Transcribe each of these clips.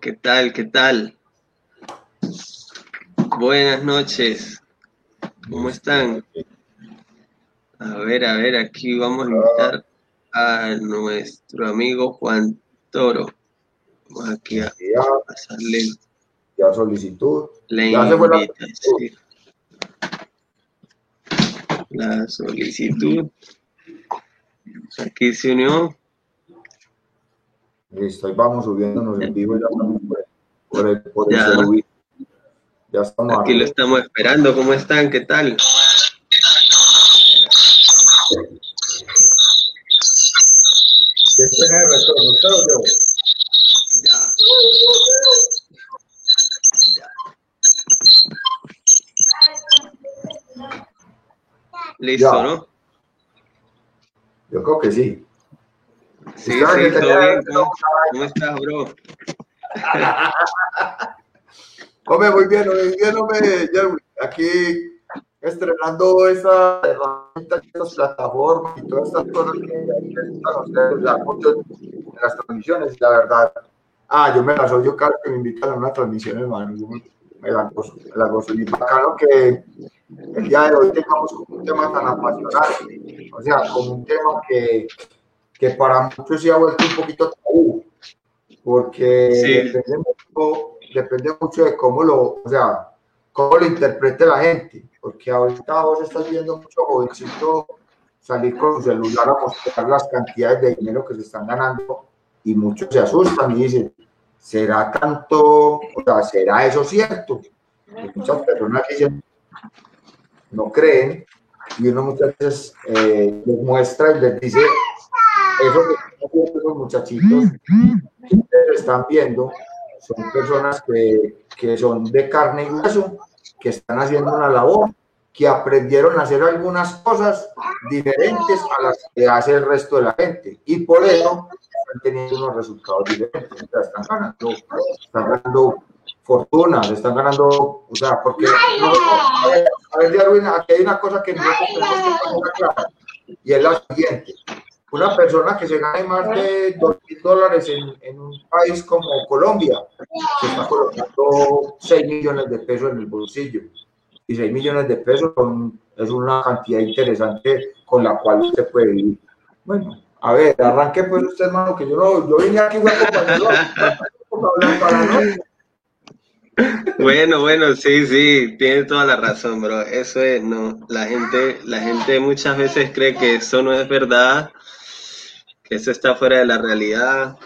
¿Qué tal? ¿Qué tal? Buenas noches. ¿Cómo están? A ver, a ver, aquí vamos a invitar a nuestro amigo Juan Toro. Vamos aquí a pasarle ya solicitud. la Ya se fue la invitación. La solicitud. Aquí se unió. Listo, ahí vamos subiéndonos en vivo ya estamos por, por el, por el Ya. celular. Ya estamos Aquí lo estamos esperando. ¿Cómo están? ¿Qué tal? ¿Qué pena de retorno? ¿Usted o yo? Ya. Listo, Ya. ¿no? Yo creo que sí. Sí, sí, todo bien. ¿Cómo, cómo estás, bro? Hombre, muy bien, muy bien, hombre. Aquí estrenando esa herramienta, estas plataformas y todas estas cosas que necesitan ustedes, mucho en las transmisiones, la verdad. Ah, yo me las oyo cada vez que me invitan a una transmisión, hermano. Me, me la gozo, me la gozo. Y bacano que el día de hoy tengamos un tema tan apasionante. O sea, como un tema que, que para muchos se ha vuelto un poquito tabú. Porque Sí. depende, mucho, depende mucho de cómo lo, o sea, cómo lo interprete la gente. Porque ahorita vos estás viendo mucho jovencito salir con su celular a mostrar las cantidades de dinero que se están ganando y muchos se asustan y dicen, ¿será tanto? O sea, ¿será eso cierto? Y muchas personas dicen, no creen y uno muchas veces eh, les muestra y les dice, eso que están haciendo esos muchachitos que ustedes están viendo son personas que, que son de carne y hueso, que están haciendo una labor, que aprendieron a hacer algunas cosas diferentes a las que hace el resto de la gente y por eso están teniendo unos resultados diferentes. O sea, están ganando, están ganando fortunas, están ganando, o sea, porque nosotros- a ver, a ver, aquí hay una cosa que nosotros tenemos que clara y es la siguiente. Una persona que se gane más de dos mil dólares en, en un país como Colombia, se está colocando 6 millones de pesos en el bolsillo. Y 6 millones de pesos son- es una cantidad interesante con la cual usted puede vivir. Bueno, a ver, arranque pues usted, hermano, que yo no, yo vine aquí para. Bueno, bueno, sí, sí, tienes toda la razón, bro. Eso es, no, la gente, la gente muchas veces cree que eso no es verdad, que eso está fuera de la realidad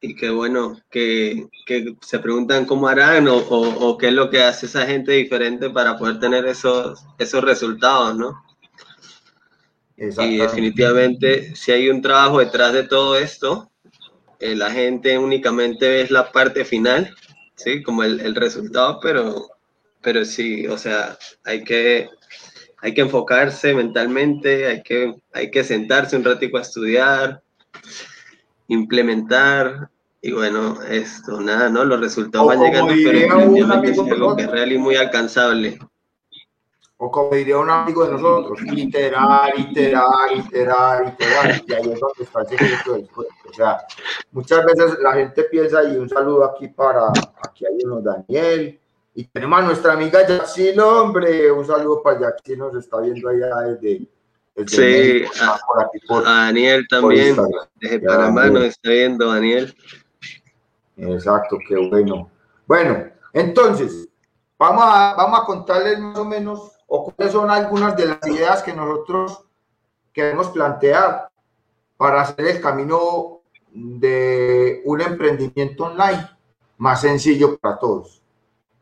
y que bueno, que, que se preguntan cómo harán o, o, o qué es lo que hace esa gente diferente para poder tener esos, esos resultados, ¿no? Y definitivamente, si hay un trabajo detrás de todo esto, eh, la gente únicamente ve la parte final, ¿sí? Como el, el resultado, pero, pero sí, o sea, hay que, hay que enfocarse mentalmente, hay que, hay que sentarse un ratico a estudiar, implementar, y bueno, esto, nada, ¿no? Los resultados O van llegando, pero definitivamente es algo que es real y muy alcanzable. O como diría un amigo de nosotros, iterar, iterar, iterar, iterar. Y ahí es donde está el secreto del. O sea, muchas veces la gente piensa, y un saludo aquí para, aquí hay uno, Daniel. Y tenemos a nuestra amiga Yaxil, hombre. Un saludo para Yaxil, nos está viendo allá desde. desde Sí, México, a- por aquí por, A Daniel también, desde Panamá nos está viendo, Daniel. Exacto, qué bueno. Bueno, entonces, vamos a, vamos a contarles más o menos o cuáles son algunas de las ideas que nosotros queremos plantear para hacer el camino de un emprendimiento online más sencillo para todos.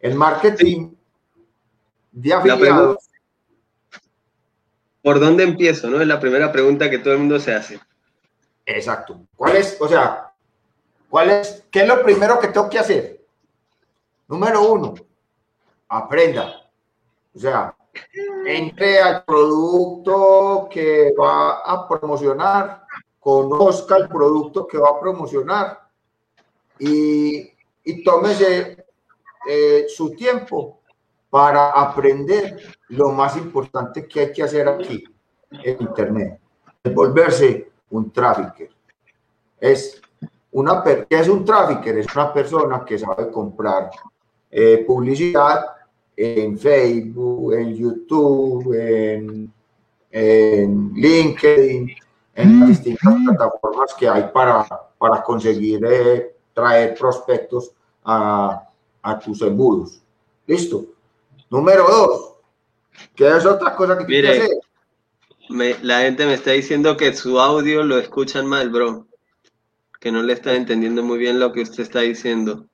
El marketing de afiliados. ¿Por dónde empiezo? ¿No? Es la primera pregunta que todo el mundo se hace. Exacto. ¿Cuál es, o sea, cuál es, qué es lo primero que tengo que hacer? Número uno, aprenda. O sea, entre al producto que va a promocionar, conozca el producto que va a promocionar y, y tómese eh, su tiempo para aprender lo más importante que hay que hacer aquí en Internet, es volverse un trafficker. Es una ¿qué es un trafficker? Es una persona que sabe comprar eh, publicidad en Facebook, en YouTube, en, en LinkedIn, en las distintas plataformas que hay para, para conseguir eh, traer prospectos a, a, tus embudos. Listo. Número dos, ¿qué es otra cosa que Mire, que hacer? Me, la gente me está diciendo que su audio lo escuchan mal, bro. Que no le están entendiendo muy bien lo que usted está diciendo.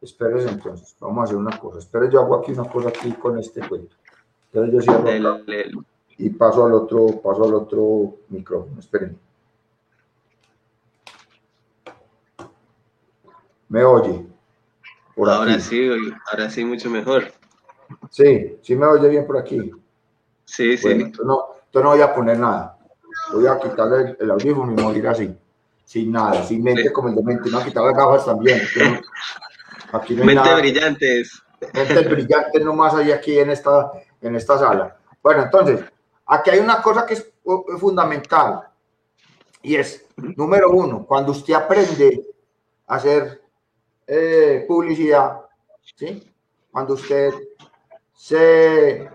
Espérese entonces, vamos a hacer una cosa. Espere, yo hago aquí una cosa aquí con este cuento. Entonces yo cierro y paso al otro, paso al otro micrófono. Esperen. ¿Me oye? Ahora sí, ahora sí mucho mejor. Sí, sí me oye bien por aquí. Sí, sí. Entonces no, no voy a poner nada. Voy a quitarle el, audífono y morir así. Sin nada, sin mente como el de mente. A quitar las gafas también. Aquí no Mente brillantes. Mente brillante nomás hay aquí en esta, en esta sala. Bueno, entonces, aquí hay una cosa que es fundamental y es, número uno, cuando usted aprende a hacer eh, publicidad, ¿sí? Cuando usted se,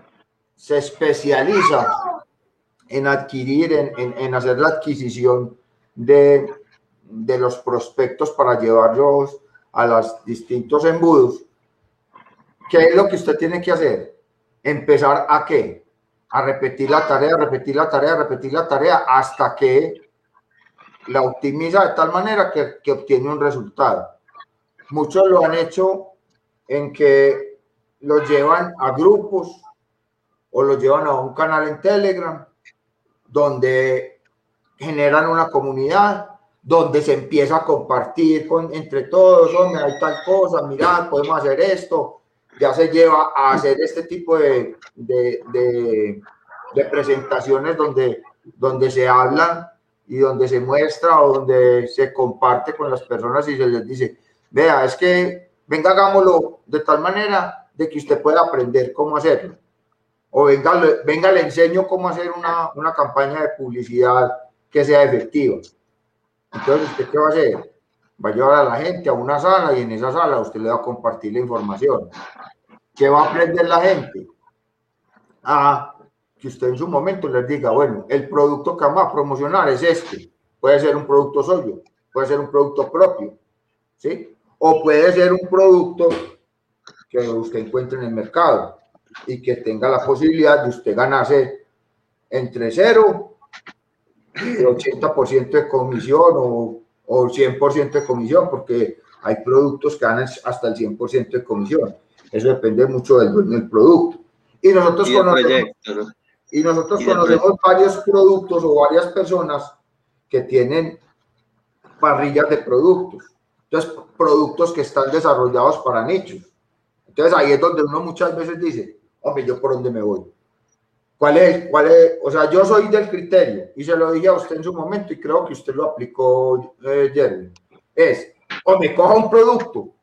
se especializa en adquirir, en, en, hacer la adquisición de, de los prospectos para llevarlos a los distintos embudos, ¿qué es lo que usted tiene que hacer? Empezar a qué? A repetir la tarea, repetir la tarea, repetir la tarea hasta que la optimiza de tal manera que, que obtiene un resultado. Muchos lo han hecho en que lo llevan a grupos o lo llevan a un canal en Telegram donde generan una comunidad donde se empieza a compartir con, entre todos, hombre, hay tal cosa, mirad, podemos hacer esto, ya se lleva a hacer este tipo de, de, de, presentaciones donde, donde se hablan y donde se muestra o donde se comparte con las personas y se les dice, vea, es que venga, hagámoslo de tal manera de que usted pueda aprender cómo hacerlo. O venga, venga le enseño cómo hacer una, una campaña de publicidad que sea efectiva. Entonces, ¿usted qué va a hacer? Va a llevar a la gente a una sala y en esa sala usted le va a compartir la información. ¿Qué va a aprender la gente? A que usted en su momento les diga, bueno, el producto que vamos a promocionar es este. Puede ser un producto suyo, puede ser un producto propio, ¿sí? O puede ser un producto que usted encuentre en el mercado y que tenga la posibilidad de usted ganarse entre cero 80% de comisión o, o 100% de comisión, porque hay productos que dan hasta el 100% de comisión. Eso depende mucho del, del producto. Y nosotros conocemos, y nosotros conocemos varios productos o varias personas que tienen parrillas de productos. Entonces, productos que están desarrollados para nichos. Entonces, ahí es donde uno muchas veces dice, hombre, ¿yo por dónde me voy? ¿Cuál es, cuál es? O sea, yo soy del criterio y se lo dije a usted en su momento y creo que usted lo aplicó, eh, Jeremy. Es, o coja un producto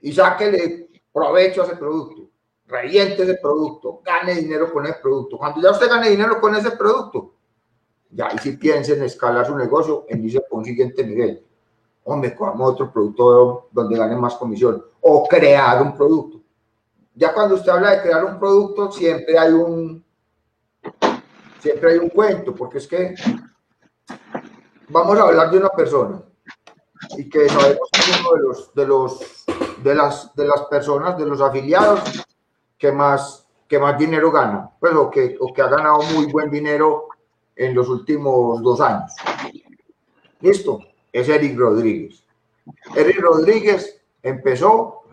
y sáquele provecho a ese producto, reviente ese producto, gane dinero con ese producto. Cuando ya usted gane dinero con ese producto, ya y si piensa en escalar su negocio, en irse por un siguiente nivel. O me cojamos otro producto donde gane más comisión o crear un producto. Ya cuando usted habla de crear un producto, siempre hay un, siempre hay un cuento, porque es que vamos a hablar de una persona y que sabemos que es uno de los, de los, de las, de las personas, de los afiliados que más, que más dinero gana, pues, o que, o que ha ganado muy buen dinero en los últimos dos años. Listo, es Eric Rodríguez. Eric Rodríguez empezó,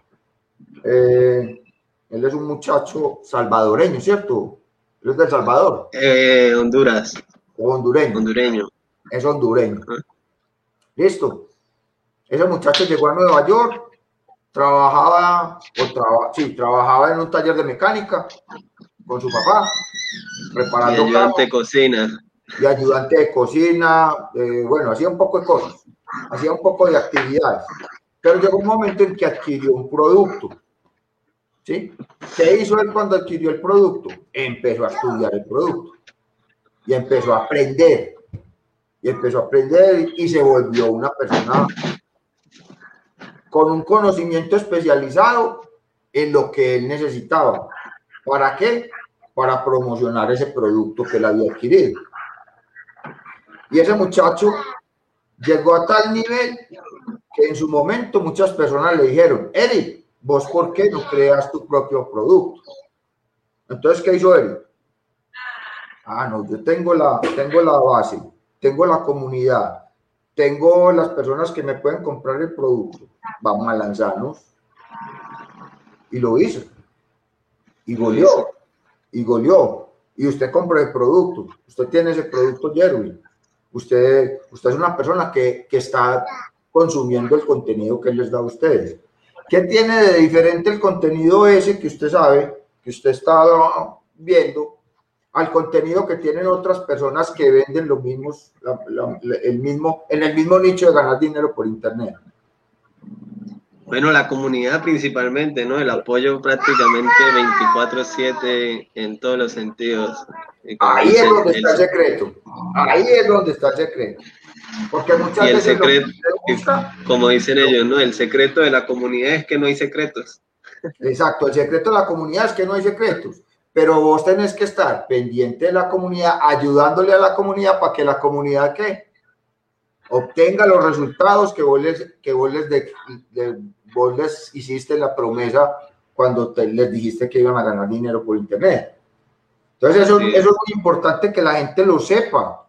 eh, él es un muchacho salvadoreño, ¿cierto? es de El Salvador? Eh, Honduras. hondureño. Hondureño. Es hondureño. Listo. Ese muchacho llegó a Nueva York, trabajaba, o sí, trabajaba en un taller de mecánica con su papá, preparando. Y ayudante de cocina. Y ayudante de cocina, eh, bueno, hacía un poco de cosas, hacía un poco de actividades. Pero llegó un momento en que adquirió un producto ¿Sí? ¿Qué hizo él cuando adquirió el producto? Empezó a estudiar el producto y empezó a aprender. Y empezó a aprender y se volvió una persona con un conocimiento especializado en lo que él necesitaba. ¿Para qué? Para promocionar ese producto que él había adquirido. Y ese muchacho llegó a tal nivel que en su momento muchas personas le dijeron, Eric, vos por qué no creas tu propio producto. Entonces, ¿qué hizo Eric? Ah, no, yo tengo la, tengo la base, tengo la comunidad, tengo las personas que me pueden comprar el producto. Vamos a lanzarnos. Y lo hizo. Y goleó. Y goleó. Y usted compró el producto. Usted tiene ese producto, Jerry. Usted, usted es una persona que, que está consumiendo el contenido que les da a ustedes. ¿Qué tiene de diferente el contenido ese que usted sabe, que usted está viendo, al contenido que tienen otras personas que venden los mismos, el mismo, en el mismo nicho de ganar dinero por internet? Bueno, la comunidad principalmente, ¿no? El apoyo prácticamente 24/7 en todos los sentidos. Ahí es donde está el secreto. Ahí es donde está el secreto. Porque muchas y el secreto, como dicen ellos, ¿no? El secreto de la comunidad es que no hay secretos. Exacto, el secreto de la comunidad es que no hay secretos. Pero vos tenés que estar pendiente de la comunidad, ayudándole a la comunidad para que la comunidad ¿qué? obtenga los resultados que vos les, que vos les, de, vos les hiciste la promesa cuando te, les dijiste que iban a ganar dinero por internet. Entonces eso, eso es muy importante que la gente lo sepa.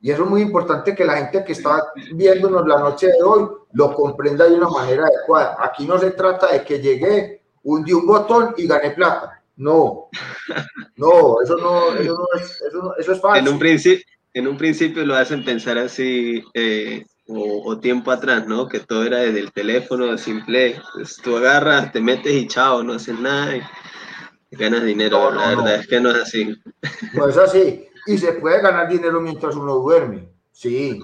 Y eso es muy importante que la gente que está viéndonos la noche de hoy lo comprenda de una manera adecuada. Aquí no se trata de que llegué, hundí un botón y gané plata. No, no, eso no, eso no es, eso, eso es falso. En un, principio, en un principio lo hacen pensar así, eh, o, tiempo atrás, ¿no? Que todo era desde el teléfono, simple. Pues, tú agarras, te metes y chao, no haces nada y ganas dinero. la verdad es que no es así. No es así. Y se puede ganar dinero mientras uno duerme, sí.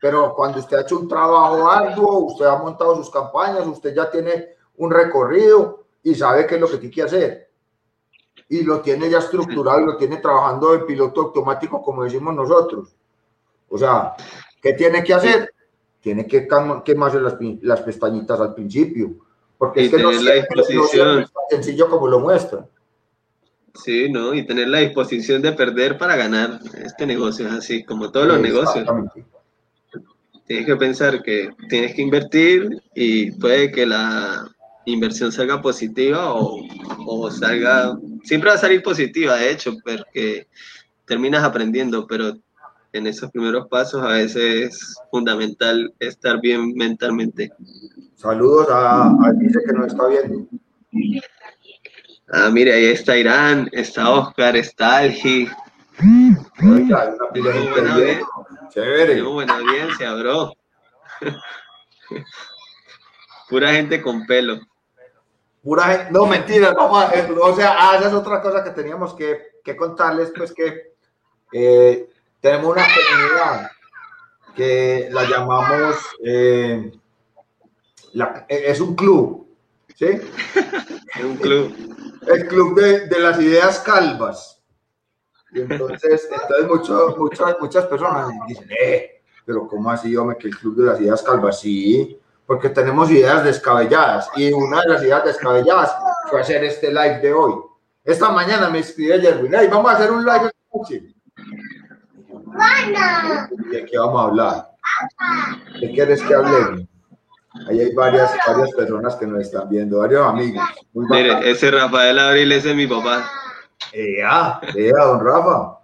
Pero cuando usted ha hecho un trabajo arduo, usted ha montado sus campañas, usted ya tiene un recorrido y sabe qué es lo que tiene que hacer. Y lo tiene ya estructurado, lo tiene trabajando de piloto automático, como decimos nosotros. O sea, ¿qué tiene que hacer? Tiene que quemarse las, las pestañitas al principio. Porque es que no, la disposición. es tan sencillo como lo muestra. Sí, ¿no? Y tener la disposición de perder para ganar. Este negocio es así, como todos los negocios. Tienes que pensar que tienes que invertir y puede que la inversión salga positiva o, o salga... Siempre va a salir positiva, de hecho, porque terminas aprendiendo, pero en esos primeros pasos a veces es fundamental estar bien mentalmente. Saludos a, a dice que nos está viendo. Ah, mire, ahí está Irán, está Oscar, está Algi. Oiga, una pila de buena Chévere. buena audiencia, bro. Pura gente con pelo. Pura gente, no, mentira, vamos a, eh, o sea, ah, esa es otra cosa que teníamos que, que contarles, pues que eh, tenemos una comunidad que la llamamos, eh, la, es un club, ¿sí? Es un club el club de, de, las ideas calvas. Y entonces, entonces mucho, muchas, muchas personas dicen, eh, pero ¿cómo así, hombre, que el club de las ideas calvas? Sí, porque tenemos ideas descabelladas. Y una de las ideas descabelladas fue hacer este live de hoy. Esta mañana me escribe Jerwin, hey, vamos a hacer un live ¿De qué vamos a hablar? ¿De qué quieres que hablemos? Ahí hay varias, varias personas que nos están viendo, varios amigos. Mire, ese Rafael Abril, ese es mi papá. Ea, ea, don Rafa.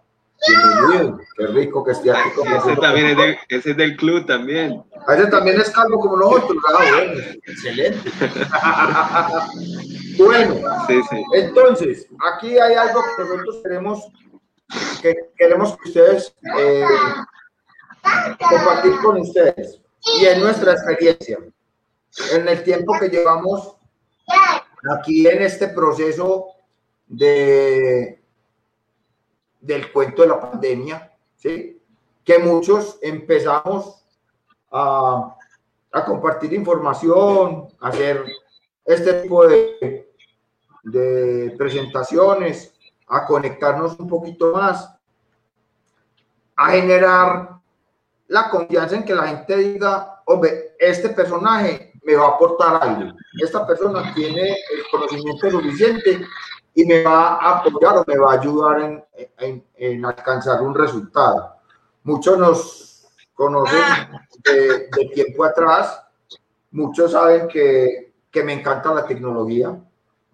Bienvenido. Qué rico que esté aquí con ese También es del, ese es del club también. Ah, ese también es calvo como nosotros. Ah, bueno, excelente. bueno, sí, sí. entonces, aquí hay algo que nosotros queremos que queremos que ustedes eh, compartir con ustedes y en nuestra experiencia en el tiempo que llevamos aquí en este proceso de del cuento de la pandemia, ¿sí? que muchos empezamos a, a compartir información, hacer este tipo de, de presentaciones, a conectarnos un poquito más, a generar la confianza en que la gente diga, hombre, este personaje me va a aportar algo. Esta persona tiene el conocimiento suficiente y me va a apoyar o me va a ayudar en, en, en alcanzar un resultado. Muchos nos conocen de, de, tiempo atrás, muchos saben que, que me encanta la tecnología,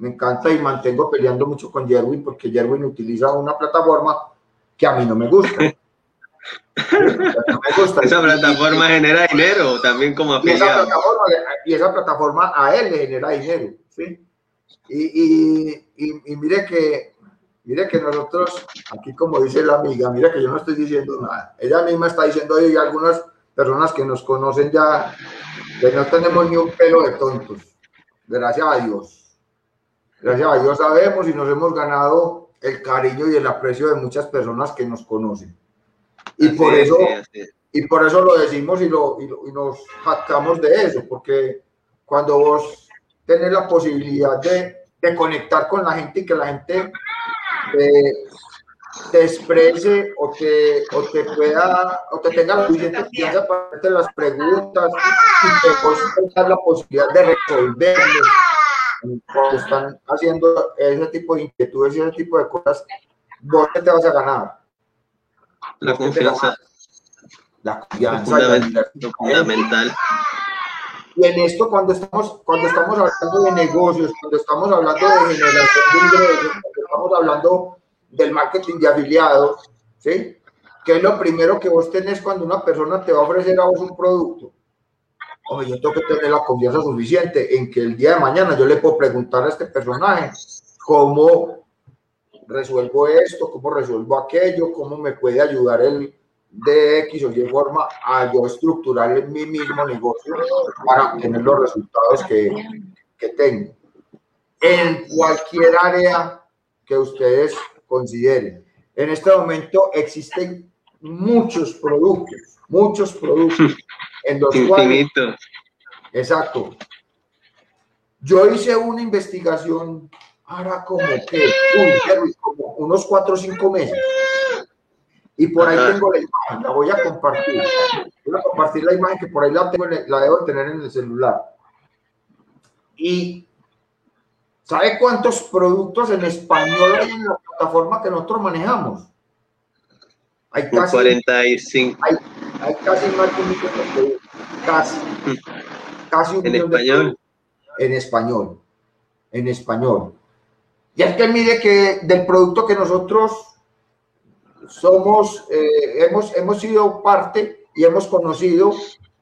me encanta y mantengo peleando mucho con Jerwin porque Jerwin utiliza una plataforma que a mí no me gusta. esa plataforma genera dinero también como afiliado. Y esa, plataforma, y esa plataforma a él le genera dinero. ¿sí? Y, y, mire que mire que nosotros, aquí como dice la amiga, mire que yo no estoy diciendo nada. Ella misma está diciendo y algunas personas que nos conocen ya, que no tenemos ni un pelo de tontos. Gracias a Dios. Gracias a Dios sabemos y nos hemos ganado el cariño y el aprecio de muchas personas que nos conocen. Y así por eso, es, y por eso lo decimos y, lo, y, lo, y nos jactamos de eso, porque cuando vos tenés la posibilidad de, de conectar con la gente y que la gente te, te exprese o te, o te pueda o te tenga la suficiente confianza para hacerte las preguntas y vos tengas la posibilidad de resolverlos cuando están haciendo ese tipo de inquietudes y ese tipo de cosas, vos te vas a ganar. La confianza. La confianza. Fundamental. fundamental. Y en esto, cuando estamos, cuando estamos hablando de negocios, cuando estamos hablando de generación de ingresos, cuando estamos hablando del marketing de afiliados, ¿sí? ¿Qué es lo primero que vos tenés cuando una persona te va a ofrecer a vos un producto? Oye, yo tengo que tener la confianza suficiente en que el día de mañana yo le puedo preguntar a este personaje cómo resuelvo esto, cómo resuelvo aquello, cómo me puede ayudar él de X o Y forma a yo estructurar mi mismo negocio para tener los resultados que, que tengo. En cualquier área que ustedes consideren. En este momento existen muchos productos, muchos productos en los Infinito. cuales... Exacto. Yo hice una investigación ahora como que, uy, como unos cuatro o cinco meses. Y por ahí Ajá. tengo la imagen, la voy a compartir. Voy a compartir la imagen que por ahí la, tengo, la debo tener en el celular. Y ¿sabe cuántos productos en español hay en la plataforma que nosotros manejamos? Hay casi, 45 hay, hay casi más de un millón de productos. Casi. Casi un en millón de español. productos en español. En español. Y es que mire que del producto que nosotros somos, eh, hemos, hemos sido parte y hemos conocido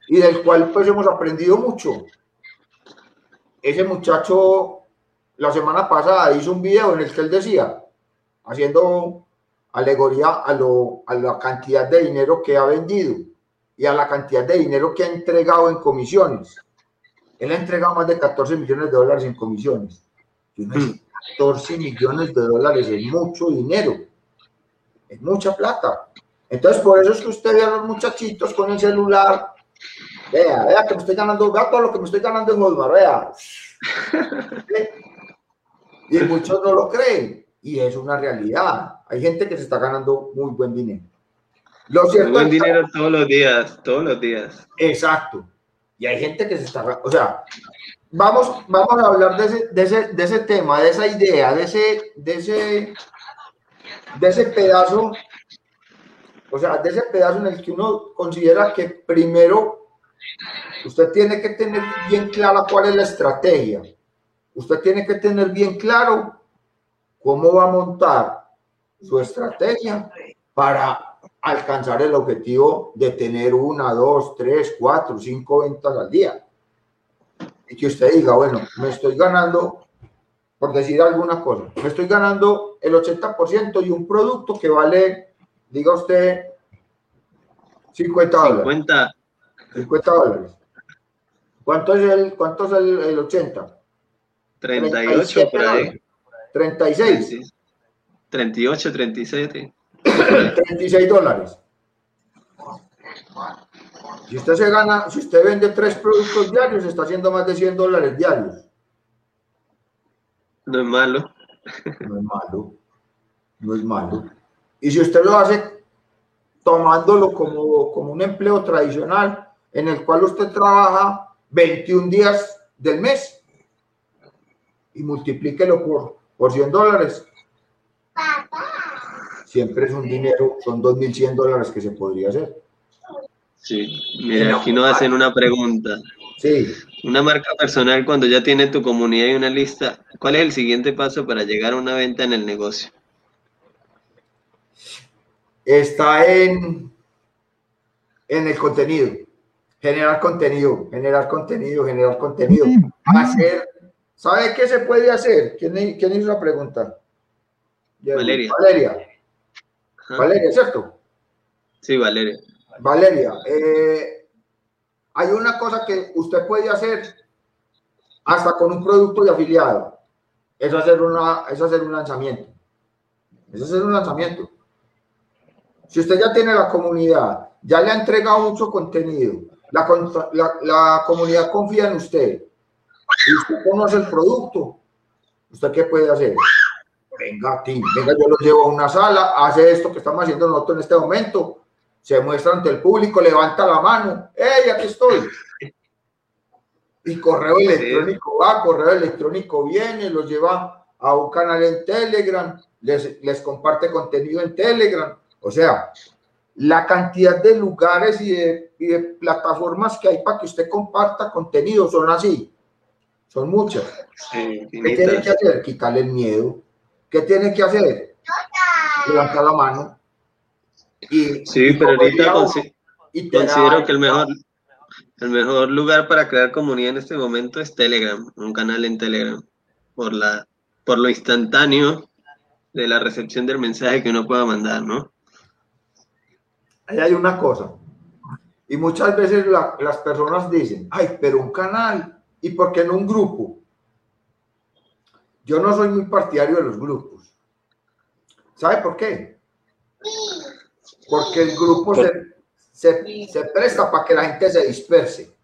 y del cual pues hemos aprendido mucho. Ese muchacho la semana pasada hizo un video en el que él decía, haciendo alegoría a, lo, a la cantidad de dinero que ha vendido y a la cantidad de dinero que ha entregado en comisiones. Él ha entregado más de 14 millones de dólares en comisiones. Y uno dice, 14 millones de dólares es mucho dinero, es mucha plata. Entonces, por eso es que usted ve a los muchachitos con el celular. Vea, vea que me estoy ganando, vea todo lo que me estoy ganando en Osmar, vea. Y muchos no lo creen. Y es una realidad. Hay gente que se está ganando muy buen dinero. Lo cierto Buen es que- dinero todos los días, todos los días. Exacto. Y hay gente que se está, o sea, vamos, vamos a hablar de ese, de ese, de ese tema, de esa idea, de ese, de ese, de ese pedazo, o sea, de ese pedazo en el que uno considera que primero usted tiene que tener bien clara cuál es la estrategia. Usted tiene que tener bien claro cómo va a montar su estrategia para alcanzar el objetivo de tener una, dos, tres, cuatro, cinco ventas al día. Y que usted diga, bueno, me estoy ganando, por decir alguna cosa, me estoy ganando el 80% y un producto que vale, diga usted, 50 dólares. 50, 50 dólares. ¿Cuánto es el, cuánto es el, el 80? 38 por ahí. dólares. 36. Sí. 38, 37. 36 dólares. Si usted se gana, si usted vende tres productos diarios, está haciendo más de 100 dólares diarios. No es malo. No es malo. No es malo. Y si usted lo hace tomándolo como, como un empleo tradicional, en el cual usted trabaja 21 días del mes y multiplíquelo por, por 100 dólares. Siempre es un dinero, son 2.100 dólares que se podría hacer. Sí, mira, aquí nos hacen una pregunta. Sí. Una marca personal cuando ya tiene tu comunidad y una lista, ¿cuál es el siguiente paso para llegar a una venta en el negocio? Está en, en el contenido. Generar contenido, generar contenido, generar contenido. Hacer, ¿sabe qué se puede hacer? ¿Quién, quién hizo la pregunta? Valeria. Valeria. Valeria, ¿cierto? Sí, Valeria. Valeria, eh, hay una cosa que usted puede hacer hasta con un producto de afiliado. Es hacer, una, es hacer un lanzamiento. Es hacer un lanzamiento. Si usted ya tiene la comunidad, ya le ha entregado mucho contenido, la, la, comunidad confía en usted, y usted conoce el producto, ¿usted qué puede hacer? Venga, Tim, venga, yo lo llevo a una sala, hace esto que estamos haciendo nosotros en este momento, se muestra ante el público, levanta la mano, ¡hey, aquí estoy! Y correo electrónico va, correo electrónico viene, los lleva a un canal en Telegram, les, les comparte contenido en Telegram. O sea, la cantidad de lugares y de, plataformas que hay para que usted comparta contenido son así. Son muchas. ¿Qué tiene que hacer? Quitarle el miedo. ¿Qué tiene que hacer? Levantar la mano sí, pero ahorita considero que el mejor, el mejor lugar para crear comunidad en este momento es Telegram, un canal en Telegram, por, la, por lo instantáneo de la recepción del mensaje que uno pueda mandar, ¿no? Ahí hay una cosa. Y muchas veces las personas dicen, ay, pero un canal, ¿y por qué no un grupo? Yo no soy muy partidario de los grupos. ¿Sabe por qué? porque el grupo se, se, presta para que la gente se disperse.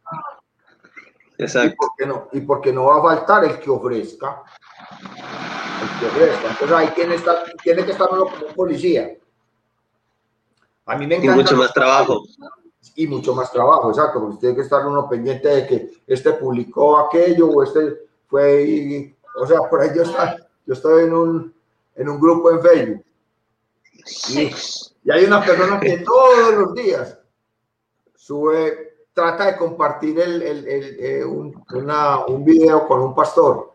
Exacto. Y porque, no, y porque no va a faltar el que ofrezca. El que ofrezca. Entonces ahí tiene, tiene que estar uno como un policía. A mí me encanta. Y mucho más trabajo. Y mucho más trabajo, exacto, porque tiene que estar uno pendiente de que este publicó aquello o este fue. O sea, por ahí yo, yo estoy en un, en un grupo en Facebook. Y, y hay una persona que todos los días sube, trata de compartir el, el, el, eh, un, una, un, video con un pastor.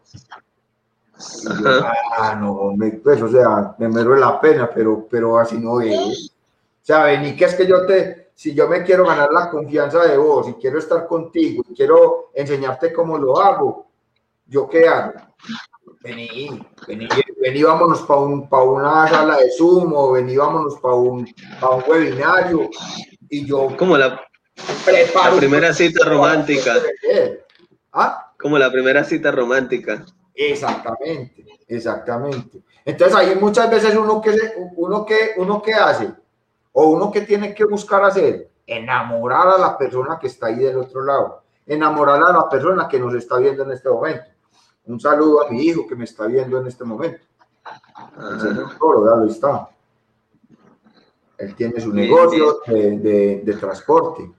ah, no, me, pues, o sea, me muero la pena, pero, pero así no es. O sea, ni que es que yo te, si yo me quiero ganar la confianza de vos y quiero estar contigo y quiero enseñarte cómo lo hago, ¿yo qué hago? Vení, vení, vení, vámonos para un, una sala de Zoom vení, vámonos para un, un webinario. Y yo. Como la, la primera cita romántica. ¿Ah? Como la primera cita romántica. Exactamente, exactamente. Entonces ahí muchas veces uno que, uno que, uno que hace, o uno que tiene que buscar hacer, enamorar a la persona que está ahí del otro lado, enamorar a la persona que nos está viendo en este momento. Un saludo a mi hijo que me está viendo en este momento. El señor Toro, ya lo está. Él tiene su negocio de, de, transporte.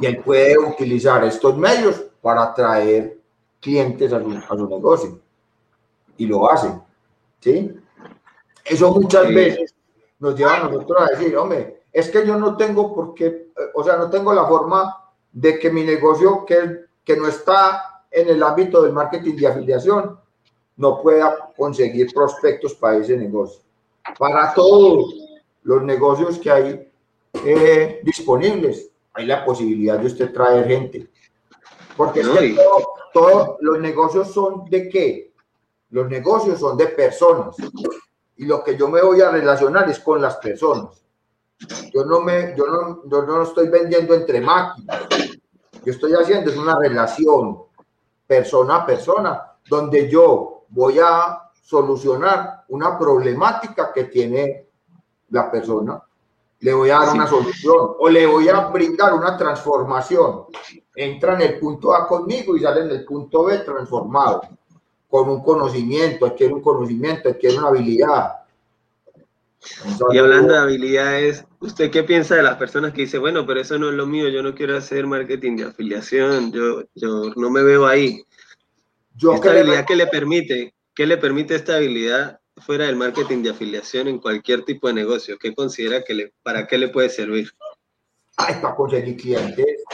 Y él puede utilizar estos medios para atraer clientes a su, a su negocio. Y lo hace. ¿Sí? Eso muchas veces nos lleva a nosotros a decir, hombre, es que yo no tengo por qué, eh, o sea, no tengo la forma de que mi negocio, que, que no está en el ámbito del marketing de afiliación no pueda conseguir prospectos para ese negocio. Para todos los negocios que hay eh, disponibles, hay la posibilidad de usted traer gente. Porque todos los negocios son de qué? Los negocios son de personas. Y lo que yo me voy a relacionar es con las personas. Yo no me, yo no, yo no estoy vendiendo entre máquinas. Yo estoy haciendo es una relación persona a persona, donde yo voy a solucionar una problemática que tiene la persona. Le voy a dar una solución o le voy a brindar una transformación. Entra en el punto A conmigo y sale en el punto B transformado, con un conocimiento, adquiere un conocimiento, adquiere una habilidad. Y hablando de habilidades, ¿usted qué piensa de las personas que dicen, bueno, pero eso no es lo mío, yo no quiero hacer marketing de afiliación, yo, yo no me veo ahí? Yo esta habilidad que le permite, ¿qué le permite esta habilidad fuera del marketing de afiliación en cualquier tipo de negocio? ¿Qué considera que le, para qué le puede servir? Ay, para conseguir clientes.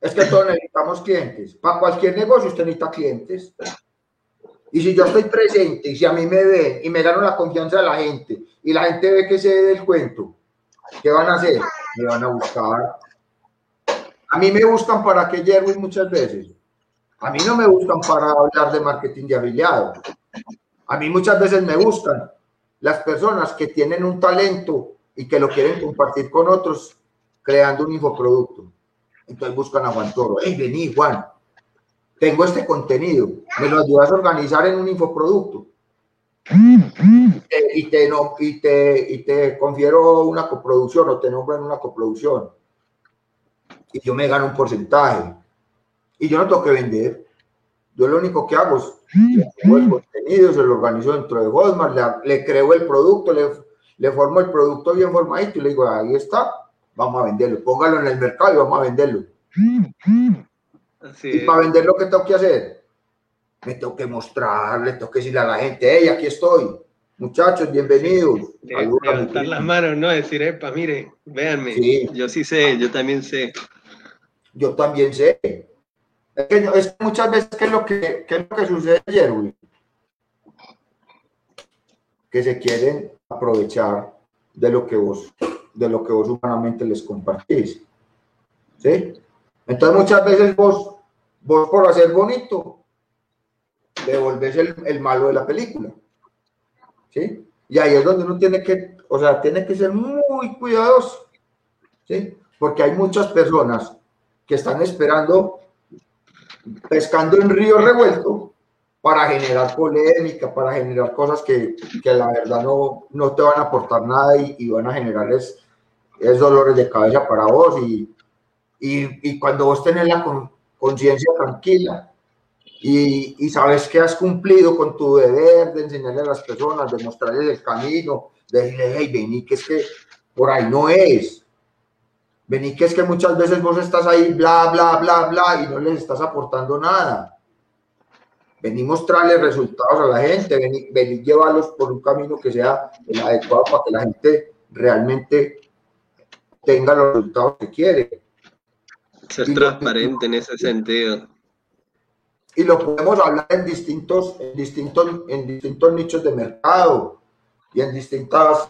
Es que todos necesitamos clientes. Para cualquier negocio usted necesita clientes. Y si yo estoy presente y si a mí me ven y me gano la confianza de la gente y la gente ve que se del cuento, ¿qué van a hacer? Me van a buscar. A mí me buscan para que Jerwin muchas veces. A mí no me buscan para hablar de marketing de afiliados. A mí muchas veces me buscan las personas que tienen un talento y que lo quieren compartir con otros creando un infoproducto. Entonces buscan a Juan Toro. Hey, vení, Juan, tengo este contenido, me lo ayudas a organizar en un infoproducto. Y te, no, y te, y te confiero una coproducción o te nombro en una coproducción. Y yo me gano un porcentaje. Y yo no tengo que vender. Yo lo único que hago es el contenido, se lo organizo dentro de Hotmart, le, creo el producto, le, le formo el producto bien formadito y le digo, ahí está, vamos a venderlo. Póngalo en el mercado y vamos a venderlo y para vender lo que tengo que hacer, me tengo que mostrarle, tengo que decirle a la gente, hey, aquí estoy. Muchachos, bienvenidos. levantar las manos, no decir, epa, mire, véanme. Yo sí sé, yo también sé. Yo también sé. Es que, es muchas veces, ¿qué es lo que, qué es lo que sucede ayer, Que se quieren aprovechar de lo que vos, de lo que vos humanamente les compartís. ¿Sí? Entonces muchas veces vos, vos por hacer bonito, devolves el, el malo de la película. ¿Sí? Y ahí es donde uno tiene que, o sea, tiene que ser muy cuidadoso. ¿Sí? Porque hay muchas personas que están esperando, pescando en río revuelto, para generar polémica, para generar cosas que, que la verdad no, no te van a aportar nada y, y van a generarles es dolores de cabeza para vos y, y, cuando vos tenés la conciencia tranquila y, y, sabes que has cumplido con tu deber de enseñarle a las personas, de mostrarles el camino, de decirle, hey, vení, que es que por ahí no es. Vení, que es que muchas veces vos estás ahí, bla, bla, bla, bla, y no les estás aportando nada. Vení mostrarles resultados a la gente, vení, vení llevarlos por un camino que sea el adecuado para que la gente realmente tenga los resultados que quiere. Ser transparente en ese sentido. Y lo podemos hablar en distintos, en distintos, en distintos nichos de mercado y en distintas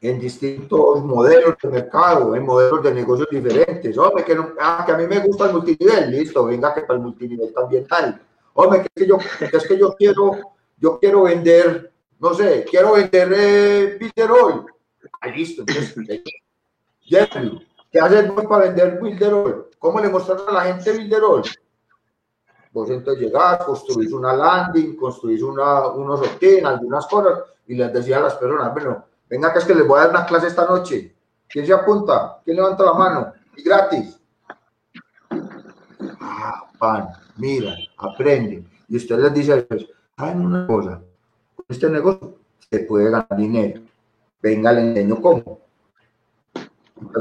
en distintos modelos de mercado, en modelos de negocios diferentes. Hombre, que, ah, que a mí me gusta el multinivel, listo, venga que para el multinivel también tal. Hombre, que es que yo, que es que yo quiero, yo quiero vender, no sé, quiero vender eh, Ah, listo, entonces, ¿Qué haces para vender Builderall? ¿Cómo le mostras a la gente Builderall? Vos entonces llegás, construís una landing, construís una, unos opt algunas cosas, y les decía a las personas, bueno, venga que es que les voy a dar una clase esta noche. ¿Quién se apunta? ¿Quién levanta la mano? Y gratis. Ah, pan, mira, aprende. Y usted les dice, ¿saben una cosa? Este negocio se puede ganar dinero. Venga, le enseño cómo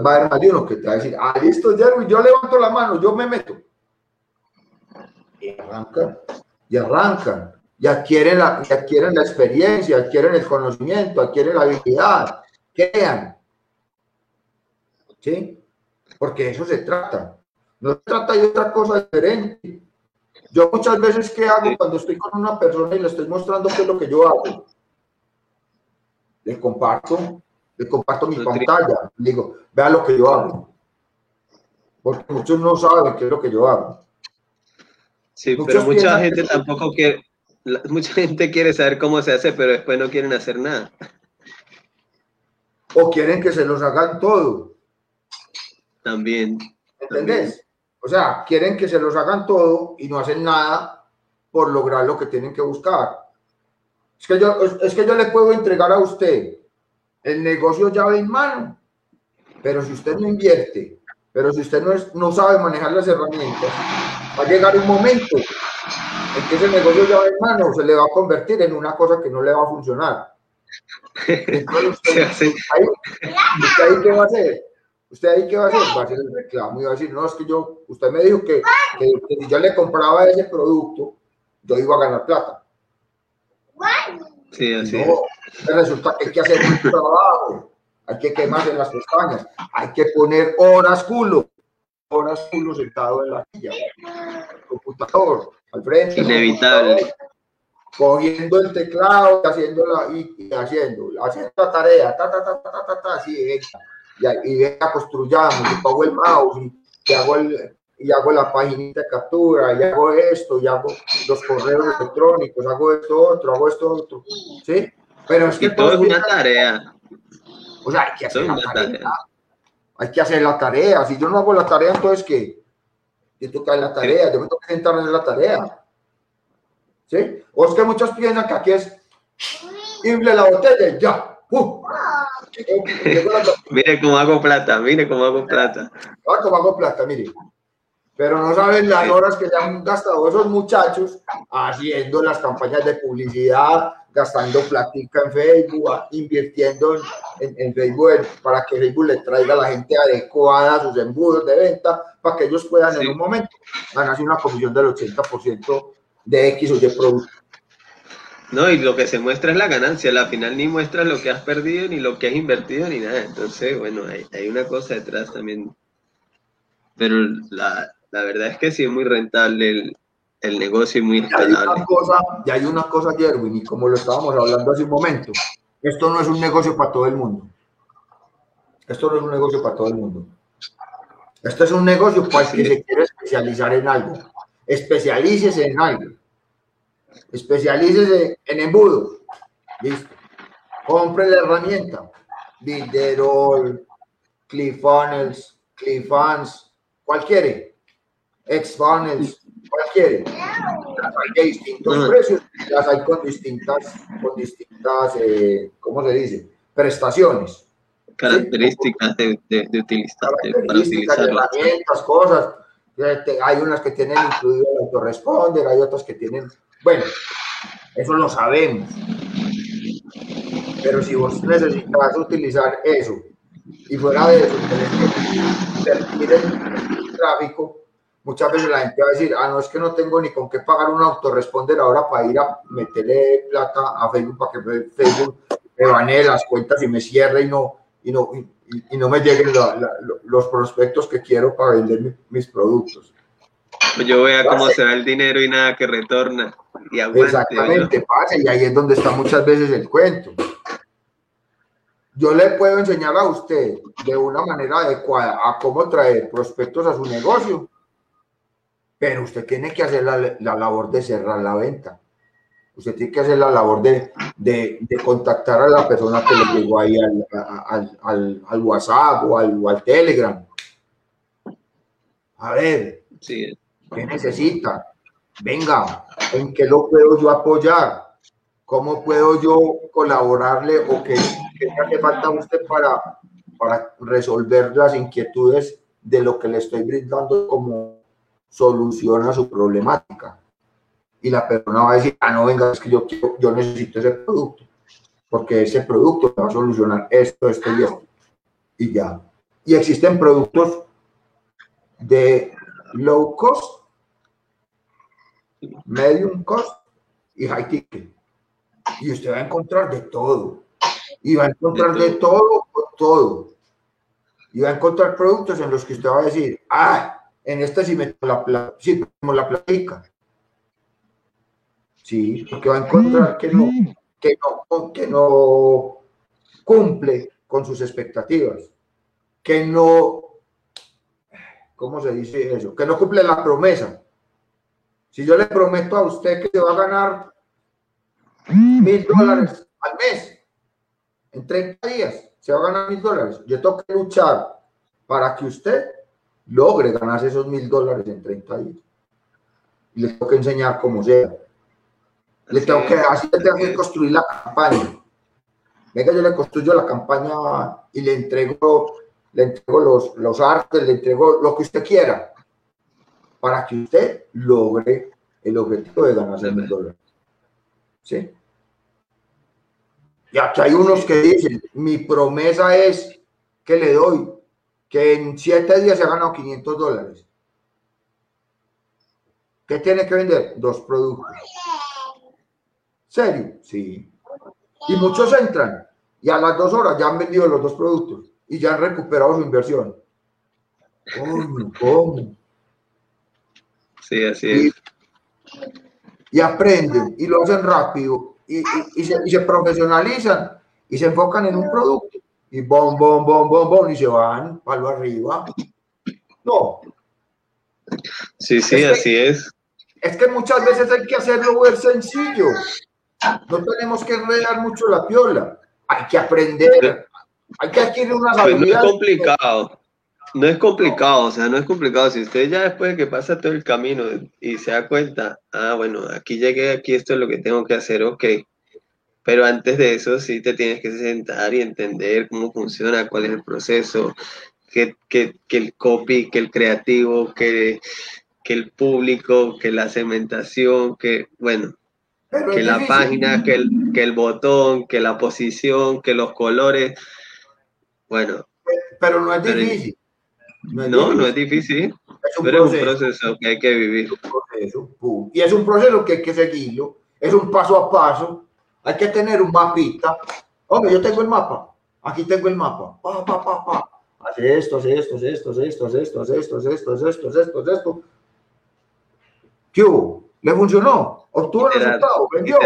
va a haber más uno que te va a decir, ah, listo, Jerry, yo levanto la mano, yo me meto. Y arrancan, y arrancan, y adquieren la, y adquieren la experiencia, adquieren el conocimiento, adquieren la habilidad, crean. ¿Sí? Porque eso se trata. No se trata de otra cosa diferente. Yo muchas veces, ¿qué hago cuando estoy con una persona y le estoy mostrando qué es lo que yo hago? Le comparto le comparto mi pantalla, digo, vea lo que yo hago. Porque muchos no saben qué es lo que yo hago. Sí, pero mucha gente tampoco quiere, mucha gente quiere saber cómo se hace, pero después no quieren hacer nada. O quieren que se los hagan todo. También. ¿Entendés? O sea, quieren que se los hagan todo y no hacen nada por lograr lo que tienen que buscar. Es que yo, es que yo le puedo entregar a usted el negocio llave en mano. Pero si usted no invierte, pero si usted no, es, no sabe manejar las herramientas, va a llegar un momento en que ese negocio llave en mano se le va a convertir en una cosa que no le va a funcionar. usted, ahí, qué va a hacer? ¿Usted ahí qué va a hacer? Va a hacer el reclamo y va a decir, no, es que yo, usted me dijo que, que, si yo le compraba ese producto, yo iba a ganar plata. Sí, así no, Resulta que hay que hacer un trabajo, hay que quemarse las pestañas, hay que poner horas culo, horas culo sentado en la silla, computador, al frente. Inevitable cogiendo el teclado y haciendo la, y, haciendo, haciendo la tarea, ta, ta, ta, ta, ta, ta, así, y, y venga, construyamos, y pago el mouse, y, hago el, y hago la paginita de captura, y hago esto, y hago los correos electrónicos, hago esto otro, hago esto otro, ¿sí? Pero es que todo es una tarea. O sea, hay que hacer la tarea. Hay que hacer la tarea. Si yo no hago la tarea, entonces ¿qué? Yo tengo que hacer la tarea, yo me tengo que sentar en la tarea. ¿Sí? O es que muchos piensan que aquí es infle la botella y ya. ¡Uh! mire cómo hago plata, mire cómo hago plata. Ah, cómo hago plata, mire. Pero no saben las horas que ya han gastado esos muchachos haciendo las campañas de publicidad, gastando platica en Facebook, invirtiendo en, en, Facebook para que Facebook le traiga a la gente adecuada a sus embudos de venta, para que ellos puedan en un momento ganarse una comisión del 80% de X o Y producto. No, y lo que se muestra es la ganancia, al final ni muestra lo que has perdido, ni lo que has invertido, ni nada. Entonces, bueno, hay, hay una cosa detrás también. Pero la, la, verdad es que sí es muy rentable el, el negocio y muy escalable. Hay una cosa, y hay una cosa, Jerwin, y como lo estábamos hablando hace un momento, esto no es un negocio para todo el mundo. Esto no es un negocio para todo el mundo. Esto es un negocio para el que se quiere especializar en algo especialícese en algo. Especialícese en embudo. Listo. Compre la herramienta. Builderall, ClickFunnels, ClickFans, cualquiera. Xfunnels, cualquiera. Hay de distintos precios, las hay con distintas, con distintas, eh, ¿cómo se dice? Prestaciones. Características de, de, de, utilizar, Características, herramientas, cosas hay unas que tienen incluido el autoresponder, hay otras que tienen. Bueno, eso lo sabemos. Pero si vos necesitas utilizar eso y fuera de eso tenés que el tráfico, muchas veces la gente va a decir, ah, no es que no tengo ni con qué pagar un autoresponder ahora para ir a meterle plata a Facebook para que Facebook me banee las cuentas y me cierre y no, y no, y, no me lleguen los prospectos que quiero para vender mis productos. Yo vea cómo se va el dinero y nada que retorna. Y Exactamente, pasa, y ahí es donde está muchas veces el cuento. Yo le puedo enseñar a usted de una manera adecuada a cómo traer prospectos a su negocio, pero usted tiene que hacer la, la labor de cerrar la venta. Usted tiene que hacer la labor de, de, de contactar a la persona que le llegó ahí al, al, al, WhatsApp o al, al, Telegram. A ver, sí. ¿qué necesita? Venga, ¿en qué lo puedo yo apoyar? ¿Cómo puedo yo colaborarle o qué, qué hace falta a usted para, para resolver las inquietudes de lo que le estoy brindando como solución a su problemática? y la persona va a decir, ah, no, venga, es que yo, quiero, yo necesito ese producto, porque ese producto me va a solucionar esto, esto y esto. Y ya. Y existen productos de low cost, medium cost y high ticket. Y usted va a encontrar de todo. Y va a encontrar de todo, todo. Y va a encontrar productos en los que usted va a decir, ah, en este sí me la, sí, la platica ¿sí? Porque va a encontrar que no, que no, que no cumple con sus expectativas, que no, ¿cómo se dice eso? Que no cumple la promesa. Si yo le prometo a usted que se va a ganar mil dólares al mes, en 30 días, se va a ganar mil dólares, yo tengo que luchar para que usted logre ganarse esos mil dólares en 30 días. Y le tengo que enseñar cómo sea. Le tengo que, así le tengo que construir la campaña. Venga, yo le construyo la campaña y le entrego, le entrego los, los artes, le entrego lo que usted quiera para que usted logre el objetivo de ganarse mil dólares. ¿Sí? Y aquí hay unos que dicen, mi promesa es que le doy que en siete días se ha ganado 500 dólares. ¿Qué tiene que vender? Dos productos. ¿Serio? Sí. Y muchos entran y a las dos horas ya han vendido los dos productos y ya han recuperado su inversión. ¿Cómo? ¿Cómo? Sí, así es. Y, aprenden y lo hacen rápido y, se, y, se, profesionalizan y se enfocan en un producto y bom, bom, bom, bom, bom y se van palo arriba. No. Sí, sí, así es. Es que muchas veces hay que hacerlo muy sencillo. No tenemos que enredar mucho la piola. Hay que aprender. Hay que adquirir unas pues No es complicado. No es complicado, o sea, no es complicado. Si usted ya después de que pasa todo el camino y se da cuenta, ah, bueno, aquí llegué, aquí esto es lo que tengo que hacer, ok. Pero antes de eso sí te tienes que sentar y entender cómo funciona, cuál es el proceso, que, que, que el copy, que el creativo, que, que el público, que la segmentación, que, bueno, que la página, que el, que el botón, que la posición, que los colores. Bueno. Pero no es difícil. No, no es difícil. Es un, pero proceso, es un proceso que hay que vivir. y es un proceso que hay que seguirlo. Es un paso a paso. Hay que tener un mapita. Hombre, yo tengo el mapa. Aquí tengo el mapa. Pa, pa, pa, pa. Hace esto, hace esto, hace esto, hace esto, hace esto, hace esto, hace esto, hace esto, hace esto, hace esto. ¿Qué hubo? ¿Le funcionó? Obtuvo el resultado, vendió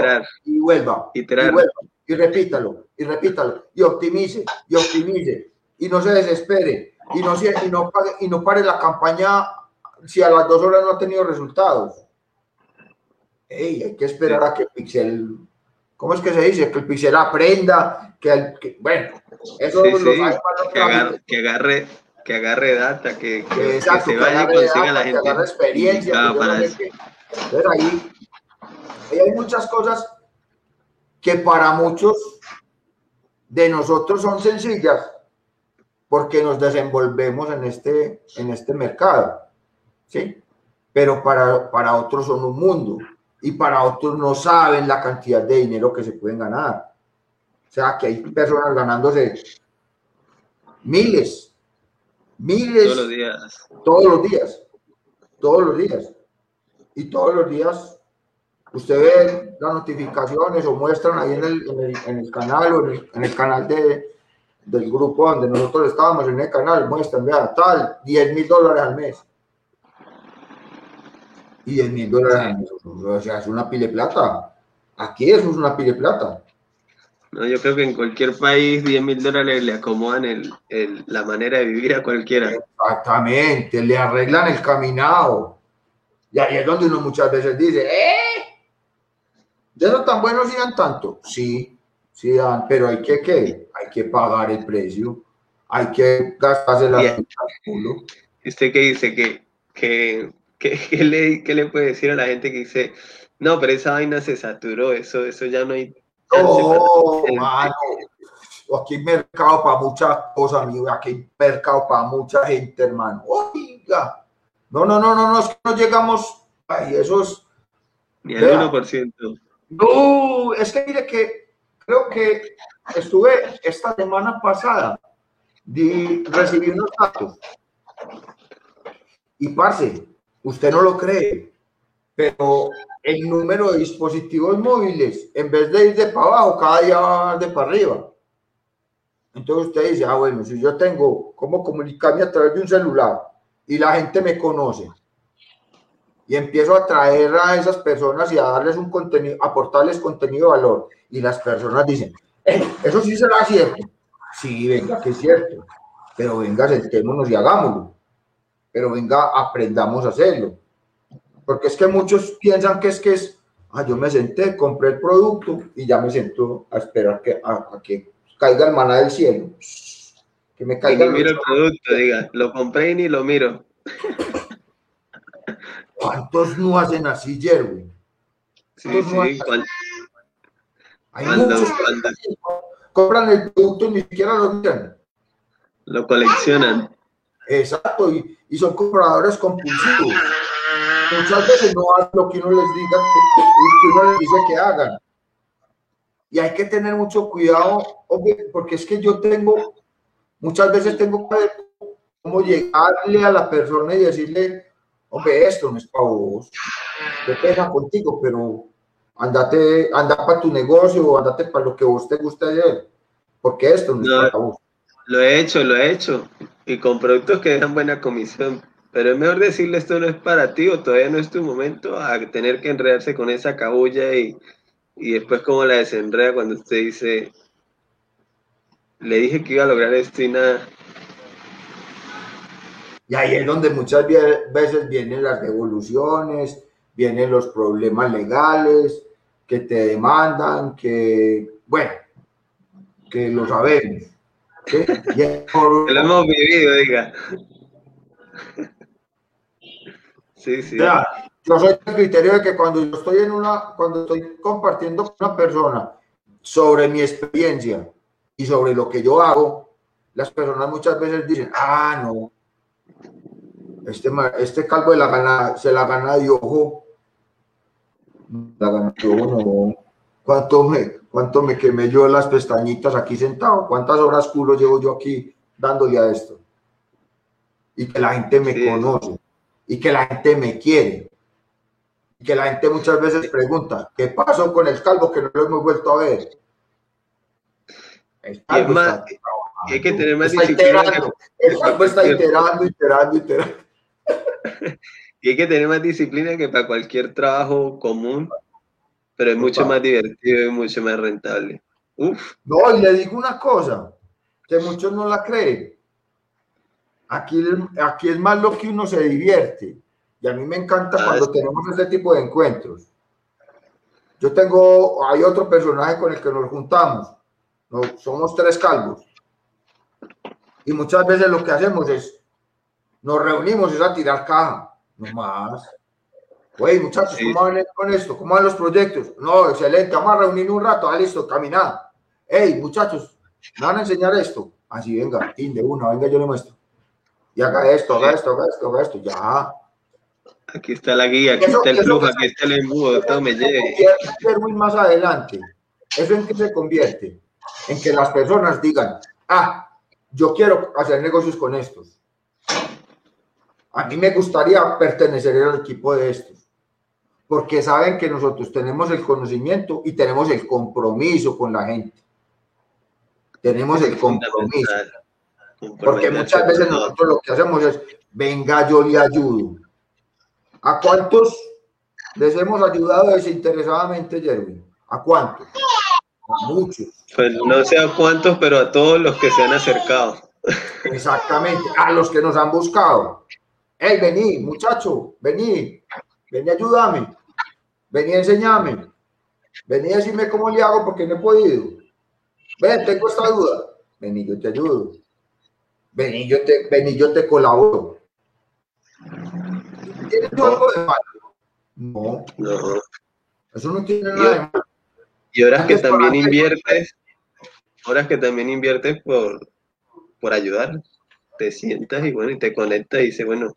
y vuelva. Y vuelva. Y repítalo, y repítalo, y optimice, y optimice, y no se desespere, y no, y no, y no pare la campaña si a las dos horas no ha tenido resultados. Ey, hay que esperar a que el pixel, ¿cómo es que se dice? Que el pixel aprenda, que, el, bueno, eso sí, sí, que, agarre, que, agarre, que agarre data, que, que, se vaya y consiga la gente. Que agarre experiencia. Entonces ahí, hay muchas cosas que para muchos de nosotros son sencillas porque nos desenvolvemos en este, en este mercado, ¿sí? Pero para, para otros son un mundo y para otros no saben la cantidad de dinero que se pueden ganar. O sea, que hay personas ganándose miles, miles. Todos los días. Todos los días. Todos los días y todos los días usted ve las notificaciones o muestran ahí en el, en el, en el canal o en el, canal de, del grupo donde nosotros estábamos en el canal, muestran, vea, tal, 10 mil dólares al mes. Y 10 mil dólares o sea, es una pile plata. Aquí eso es una pile plata. No, yo creo que en cualquier país 10 mil dólares le acomodan el, el, la manera de vivir a cualquiera. Exactamente, le arreglan el caminado y ahí es donde uno muchas veces dice, ¡eh! ¿De eso tan buenos dan tanto? Sí, sí dan, pero hay que, ¿qué? Hay que pagar el precio, hay que gastarse la culo. ¿Usted qué dice? ¿Qué, que, que, le, ¿Qué le puede decir a la gente que dice, no, pero esa vaina se saturó, eso, eso ya no hay... No, mano, aquí hay mercado para muchas cosas, amigo, aquí hay mercado para mucha gente, hermano. Oiga, no, no, no, no, no, es que no llegamos. Ay, esos. Ni al 1%. No, es que mire que creo que estuve esta semana pasada, de, recibí unos datos. Y parce, usted no lo cree, pero el número de dispositivos móviles, en vez de ir de para abajo, cada día va de para arriba. Entonces usted dice, ah, bueno, si yo tengo cómo comunicarme a través de un celular, y la gente me conoce y empiezo a traer a esas personas y a darles un contenido, aportarles contenido de valor y las personas dicen, eso sí será cierto. Sí, venga, que es cierto, pero venga, sentémonos y hagámoslo. Pero venga, aprendamos a hacerlo. Porque es que muchos piensan que es que es, ah, yo me senté, compré el producto y ya me siento a esperar que, a, que caiga el maná del cielo que me caiga. Y miro el producto, diga, lo compré y ni lo miro. ¿Cuántos no hacen así, Jerwin? Sí, sí, cuando, Hay muchos compran el producto y ni siquiera lo miran. Lo coleccionan. Exacto, y, y son compradores compulsivos. Muchas veces no hacen lo que uno les diga, que, que uno les dice que hagan. y hay que tener mucho cuidado, porque es que yo tengo, muchas veces tengo cómo llegarle a la persona y decirle, hombre, esto no es para vos, te pega contigo, pero andate, anda para tu negocio o andate para lo que vos te gusta hacer, porque esto no, es para vos. Lo he hecho, lo he hecho, y con productos que dan buena comisión, pero es mejor decirle esto no es para ti o todavía no es tu momento a tener que enredarse con esa cabulla y y después cómo la desenreda cuando usted dice, le dije que iba a lograr esto y nada. Y ahí es donde muchas veces vienen las devoluciones, vienen los problemas legales, que te demandan, que, bueno, que lo sabemos. Que lo hemos vivido, diga. Sí, sí. Yo soy del criterio de que cuando yo estoy en una, cuando estoy compartiendo con una persona sobre mi experiencia y sobre lo que yo hago, las personas muchas veces dicen, ah, no, este, este calvo de la gana, se la gana de ojo. La gana de ojo, no. ¿Cuánto me, ¿Cuánto me quemé yo las pestañitas aquí sentado? ¿Cuántas horas culo llevo yo aquí dándole a esto? Y que la gente me conoce y que la gente me quiere que la gente muchas veces pregunta, ¿qué pasó con el calvo que no lo hemos vuelto a ver? El calvo más, hay que tener más disciplina. el calvo está iterando, iterando, iterando. y hay que tener más disciplina que para cualquier trabajo común, pero es mucho más divertido y mucho más rentable. Uf. No, y le digo una cosa, que muchos no la creen. Aquí, aquí es más lo que uno se divierte y a mí me encanta ah, cuando tenemos este tipo de encuentros. Yo tengo, hay otro personaje con el que nos juntamos. No, somos tres calvos. Y muchas veces lo que hacemos es, nos reunimos y a tirar caja. No Oye, muchachos, ¿cómo van con esto? ¿Cómo van los proyectos? No, excelente, vamos a reunir un rato. Ah, listo, caminar. Hey, muchachos, ¿me van a enseñar esto? Así, venga, de una, venga, yo le muestro. Y haga esto, haga esto, haga esto, haga esto. Ya, Aquí está la guía, aquí está el flujo, aquí está el embudo, todo me llegue. muy más adelante. ¿Eso en qué se convierte? En que las personas digan, ah, yo quiero hacer negocios con estos. A mí me gustaría pertenecer al equipo de estos. Porque saben que nosotros tenemos el conocimiento y tenemos el compromiso con la gente. Tenemos el compromiso. Porque muchas veces nosotros lo que hacemos es, venga, yo le ayudo ¿A cuántos les hemos ayudado desinteresadamente, Jeremy? ¿A cuántos? A muchos. Pues no sé a cuántos, pero a todos los que se han acercado. Exactamente, a los que nos han buscado. Hey, vení, muchacho, vení, vení, ayúdame, vení, enseñame, vení a decirme cómo le hago porque no he podido. Ven, tengo esta duda. Vení, yo te ayudo. Vení, yo te, vení, yo te colaboro. ¿Tienes algo de malo? No. No. Eso no tiene nada de malo. Y horas que también inviertes, horas que también inviertes por, por ayudar. Te sientas y bueno, y te conectas y dices, bueno,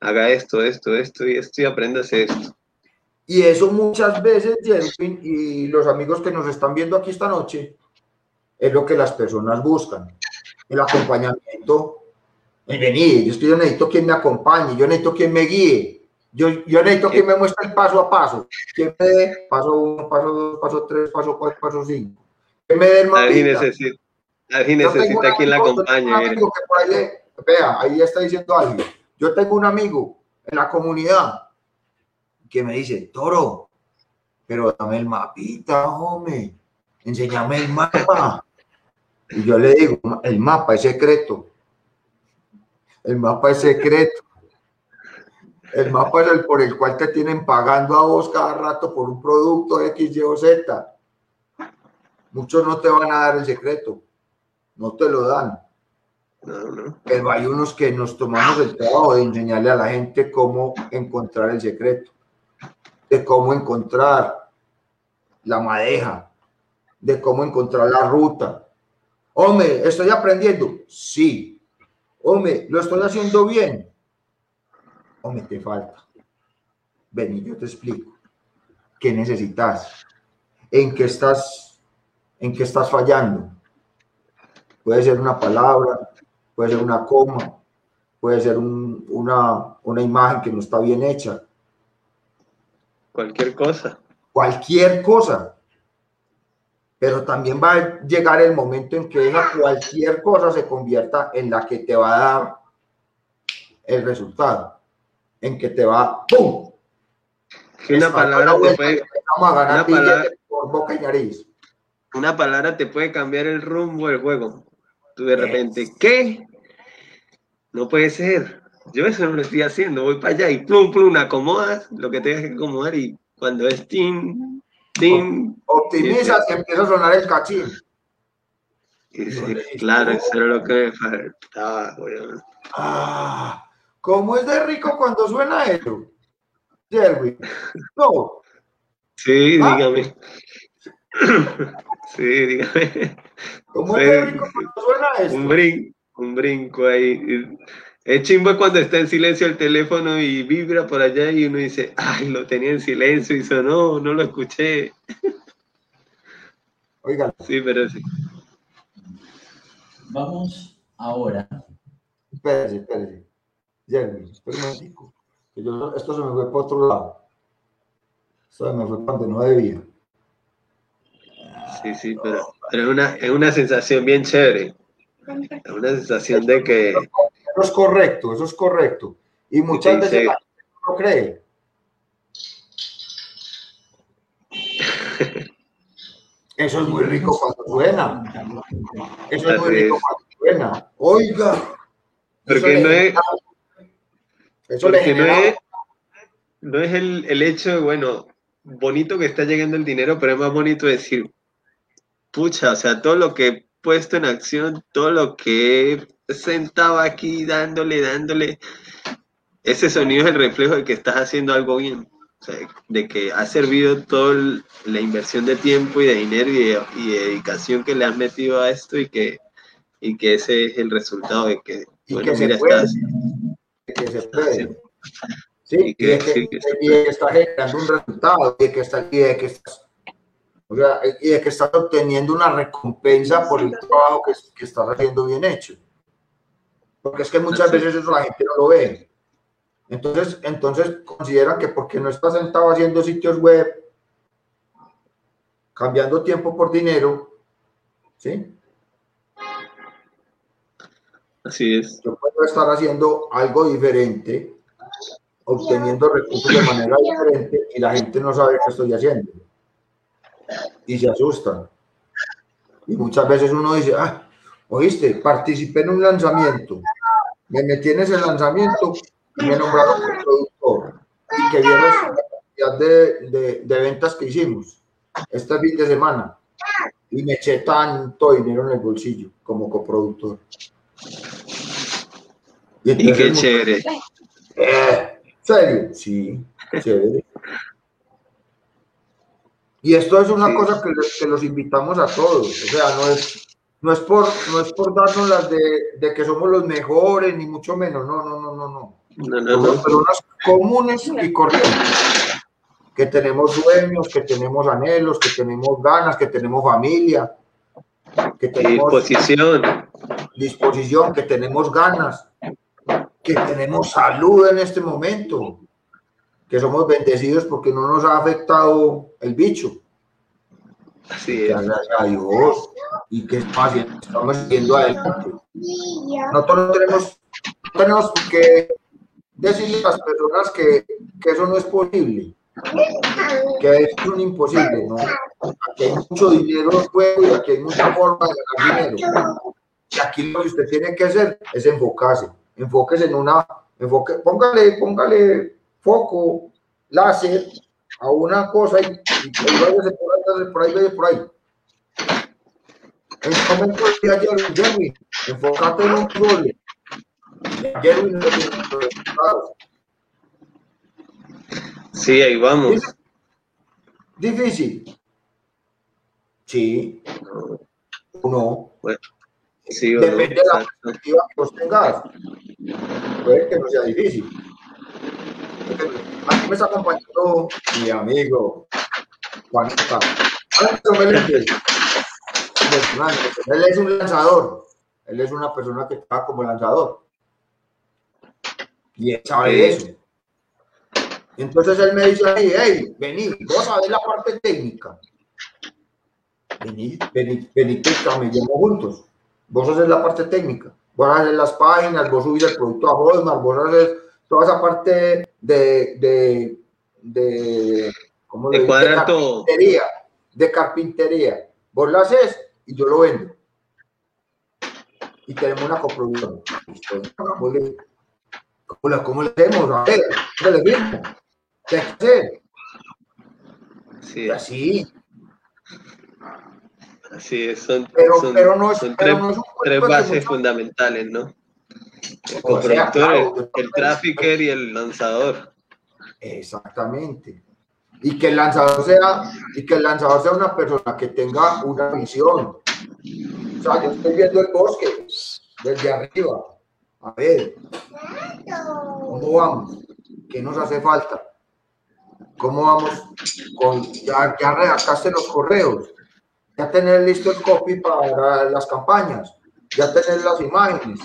haga esto, esto, esto y esto y aprenda a hacer esto. Y eso muchas veces, Jerwin, y los amigos que nos están viendo aquí esta noche, es lo que las personas buscan. El acompañamiento y vení, es que yo necesito quien me acompañe, yo necesito quien me guíe, yo, yo necesito quien me muestre el paso a paso, quien me dé paso uno, paso dos, paso tres, paso cuatro, paso cinco. Que me dé el Alguien necesita, alguien necesita quien la acompañe. Ahí, vea, ahí está diciendo alguien. Yo tengo un amigo en la comunidad que me dice, Toro, pero dame el mapita, hombre, enséñame el mapa. Y yo le digo, el mapa es secreto el mapa es secreto. El mapa es el por el cual te tienen pagando a vos cada rato por un producto X, Y o Z. Muchos no te van a dar el secreto. No te lo dan. Pero hay unos que nos tomamos el trabajo de enseñarle a la gente cómo encontrar el secreto, de cómo encontrar la madeja, de cómo encontrar la ruta. Hombre, ¿estoy aprendiendo? Sí, Hombre, lo estoy haciendo bien. Hombre, te falta. Ven y yo te explico. ¿Qué necesitas? ¿En qué estás en qué estás fallando. Puede ser una palabra, puede ser una coma, puede ser una, una imagen que no está bien hecha. Cualquier cosa. Cualquier cosa. Pero también va a llegar el momento en que esa cualquier cosa se convierta en la que te va a dar el resultado. En que te va ¡pum! una palabra te puede. una palabra, por boca y nariz. Una palabra te puede cambiar el rumbo del juego. Tú de repente, ¿qué? No puede ser. Yo eso no lo estoy haciendo. Voy para allá y plum, plum, acomodas lo que tengas que acomodar y cuando es team, team. Optimizas y empieza a sonar el cachín. claro, eso era lo que me faltaba, Ah, ¿cómo es de rico cuando suena eso? Jerry. No. Sí, ¿Ah? dígame. Sí, dígame. ¿Cómo es de rico cuando suena eso? Un brinco, un brinco ahí. Es chimbo cuando está en silencio el teléfono y vibra por allá y uno dice, ay, lo tenía en silencio y sonó, no lo escuché. Oigan. Sí, pero sí. Vamos ahora. Espérese, espérese. Jeremy, espérame un esto se me fue por otro lado. Esto se me fue cuando no debía. Sí, sí, pero, pero es, una, es una sensación bien chévere. Es una sensación de que eso es correcto, eso es correcto. Y muchas veces la gente no lo cree. Eso es muy rico cuando suena. Eso es muy rico cuando suena. Oiga. Porque no es. Eso no es, no es el, el hecho de, bueno, bonito que está llegando el dinero, pero es más bonito decir, pucha, o sea, todo lo que he puesto en acción, todo lo que he sentado aquí dándole, dándole. Ese sonido es el reflejo de que estás haciendo algo bien. O sea, de que ha servido toda la inversión de tiempo y de dinero y de, dedicación que le has metido a esto y que, y que ese es el resultado de que, bueno, mira, estás, que se puede. Sí, y que, está generando un resultado, y que, está, y de que estás y de que estás obteniendo una recompensa por el trabajo que, que estás haciendo bien hecho. Porque es que muchas veces eso la gente no lo ve. Entonces, entonces consideran que porque no está sentado haciendo sitios web, cambiando tiempo por dinero, ¿sí? Así es. Yo puedo estar haciendo algo diferente, obteniendo recursos de manera diferente y la gente no sabe qué estoy haciendo. Y se asustan. Y muchas veces uno dice, ah, oíste, participé en un lanzamiento, me metí en ese lanzamiento y me nombraron productor y que vieron la cantidad de, de, ventas que hicimos este fin de semana y me eché tanto dinero en el bolsillo como coproductor. Y, qué chévere. Eh, ¿Serio? Sí, chévere. Y esto es una cosa que, que los invitamos a todos. O sea, no es no es por, no es por darnos las de, de, que somos los mejores, ni mucho menos, no, no, no, no, no. no, no, Somos personas comunes y corrientes, que tenemos sueños, que tenemos anhelos, que tenemos ganas, que tenemos familia, que tenemos disposición, disposición, que tenemos ganas, que tenemos salud en este momento, que somos bendecidos porque no nos ha afectado el bicho. Así. Gracias a Dios y que estamos siguiendo adelante. Nosotros tenemos, tenemos que decirle a las personas que, que eso no es posible, que es un imposible, ¿no? Aquí hay mucho dinero en juego y aquí hay mucha forma de ganar dinero. Y aquí lo que usted tiene que hacer es enfocarse, enfóquese en una, enfoque, póngale, póngale foco, láser a una cosa y, y, por ahí, por ahí, por ahí. En este momento decía Jerry, Jerry, enfócate en un problema. Jerry no Sí, ahí vamos. Difícil. Sí. No. Bueno, sí, Depende de la perspectiva que vos tengas. Puede que no sea difícil. Aquí me está acompañando mi amigo Juanita. personalmente. Él es un lanzador. Él es una persona que está como lanzador. Y él sabe eso. Entonces él me dice ahí, hey, vení, vos sabés la parte técnica. Vení, vení, vení, que llevo juntos. Vos haces la parte técnica. Vos haces las páginas, vos subís el producto a Hotmart, vos haces toda esa parte de, de, de, ¿cómo de, de carpintería, de carpintería. Vos la haces y yo lo vendo. Y tenemos una coproducción. ¿Cómo le, cómo le hacemos? A ver, ¿qué le ¿Qué hay que hacer? Sí. Así. Así es, son, pero, son, pero no es, son tres, no es bases fundamentales, ¿no? El coproductor, claro, el, el trafficker y el lanzador. Exactamente. Y que el lanzador sea, y que el lanzador sea una persona que tenga una visión. O sea, yo estoy viendo el bosque desde arriba. A ver, ¿cómo vamos? ¿Qué nos hace falta? ¿Cómo vamos con ya, ya redactaste los correos? Ya tener listo el copy para las campañas, ya tener las imágenes,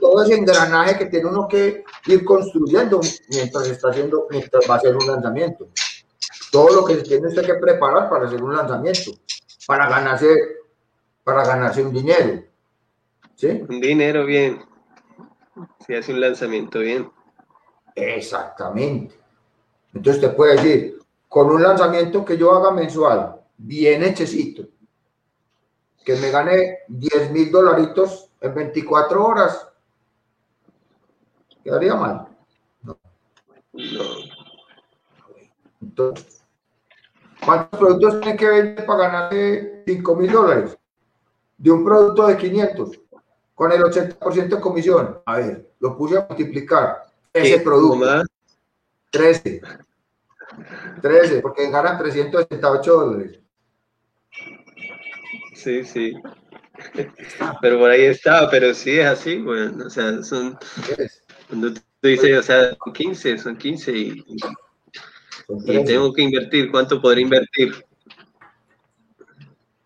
todo, ese engranaje que tiene uno que ir construyendo mientras está haciendo, mientras va a hacer un lanzamiento. Todo lo que tiene usted que preparar para hacer un lanzamiento, para ganarse, para ganarse un dinero. ¿Sí? Un dinero bien. Si hace un lanzamiento bien. Exactamente. Entonces te puede decir, con un lanzamiento que yo haga mensual, bien hechecito, que me gane 10 mil dolaritos en 24 horas, quedaría mal. No. Entonces, ¿cuántos productos tiene que vender para ganarse 5 mil dólares? De un producto de 500, con el 80% de comisión. A ver, lo puse a multiplicar. Ese producto. ¿Cómo más? 13. 13, porque ganan 368 dólares. Sí, sí. Pero por ahí está, pero sí es así, bueno, o sea, son, cuando tú dices, o sea, son 15, son 15 y, y 13. tengo que invertir, ¿cuánto podré invertir?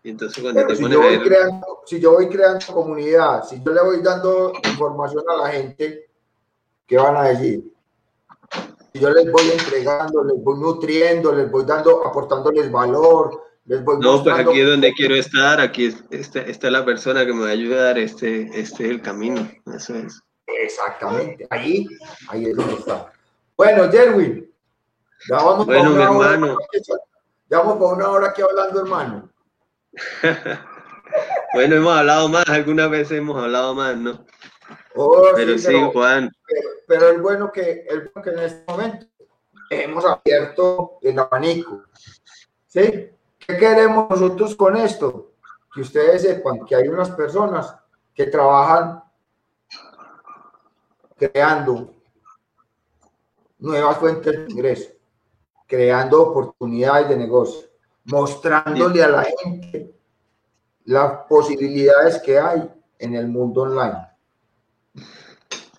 Y entonces cuando te si pones yo, a voy creando, si yo voy creando comunidad, si yo le voy dando información a la gente, ¿qué van a decir? Si yo les voy entregando, les voy nutriendo, les voy dando, aportándoles valor, les voy no, pues aquí es donde quiero estar, aquí es- está, está la persona que me va a ayudar, este, este es el camino, eso es. Exactamente, ahí, ahí es donde está. Bueno, Jerwin, ya vamos Bueno, mi hora, hermano. ya vamos para una hora aquí hablando, hermano. Bueno, hemos hablado más, algunas veces hemos hablado más, ¿no? Oh, Pero sí, pero- Juan, pero, pero es bueno que es bueno que en este momento hemos abierto el abanico. ¿Sí? ¿Qué queremos nosotros con esto? Que ustedes sepan que hay unas personas que trabajan creando nuevas fuentes de ingreso, creando oportunidades de negocio, mostrándole a la gente las posibilidades que hay en el mundo online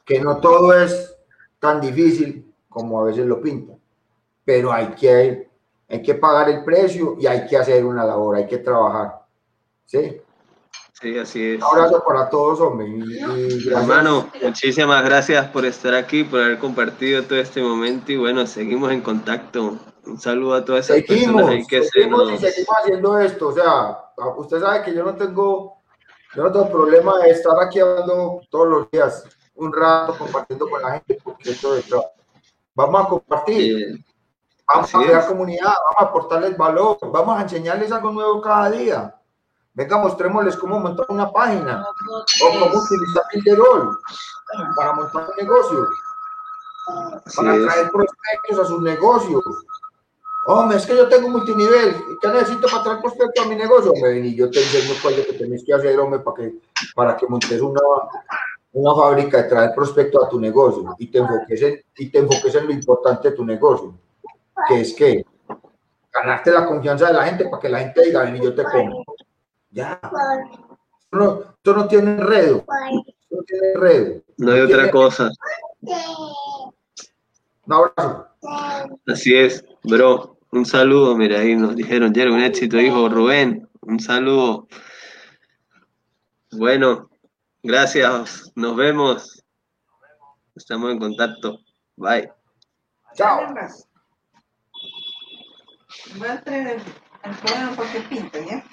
que no todo es tan difícil como a veces lo pintan, pero hay que, hay que pagar el precio y hay que hacer una labor, hay que trabajar. ¿Sí? sí, así es. Un abrazo para todos, hombre. y- y gracias. Hermano, muchísimas gracias por estar aquí, por haber compartido todo este momento y bueno, seguimos en contacto. Un saludo a todas esas seguimos, personas se seguimos y seguimos haciendo esto. O sea, usted sabe que yo no tengo, yo no tengo problema de estar aquí hablando todos los días, un rato compartiendo con la gente, porque esto es. Vamos a compartir. eh, Vamos a Así crear es. comunidad, vamos a aportarles valor, vamos a enseñarles algo nuevo cada día. Venga, mostrémosles cómo montar una página o cómo utilizar Pinterol para montar un negocio, así para es. traer prospectos a sus negocios. Hombre, es que yo tengo multinivel. ¿y ¿Qué necesito para traer prospectos a mi negocio? Hombre, ven y yo te enseño cuál es lo que tenés que hacer, hombre, para que, para que montes una, una fábrica de traer prospectos a tu negocio y te, enfoques en, y te enfoques en lo importante de tu negocio, que es que ganarte la confianza de la gente para que la gente diga, ven y yo te compro. Ya. Esto no, esto no tiene enredo. Esto no tiene enredo. No hay otra cosa. Un abrazo. Así es, bro. Un saludo, mira, ahí nos dijeron, Jerry, un éxito, hijo Rubén. Un saludo. Bueno, gracias. Nos vemos. Estamos en contacto. Bye. Chao. Voy a traer el cuaderno porque pinta, ¿ya?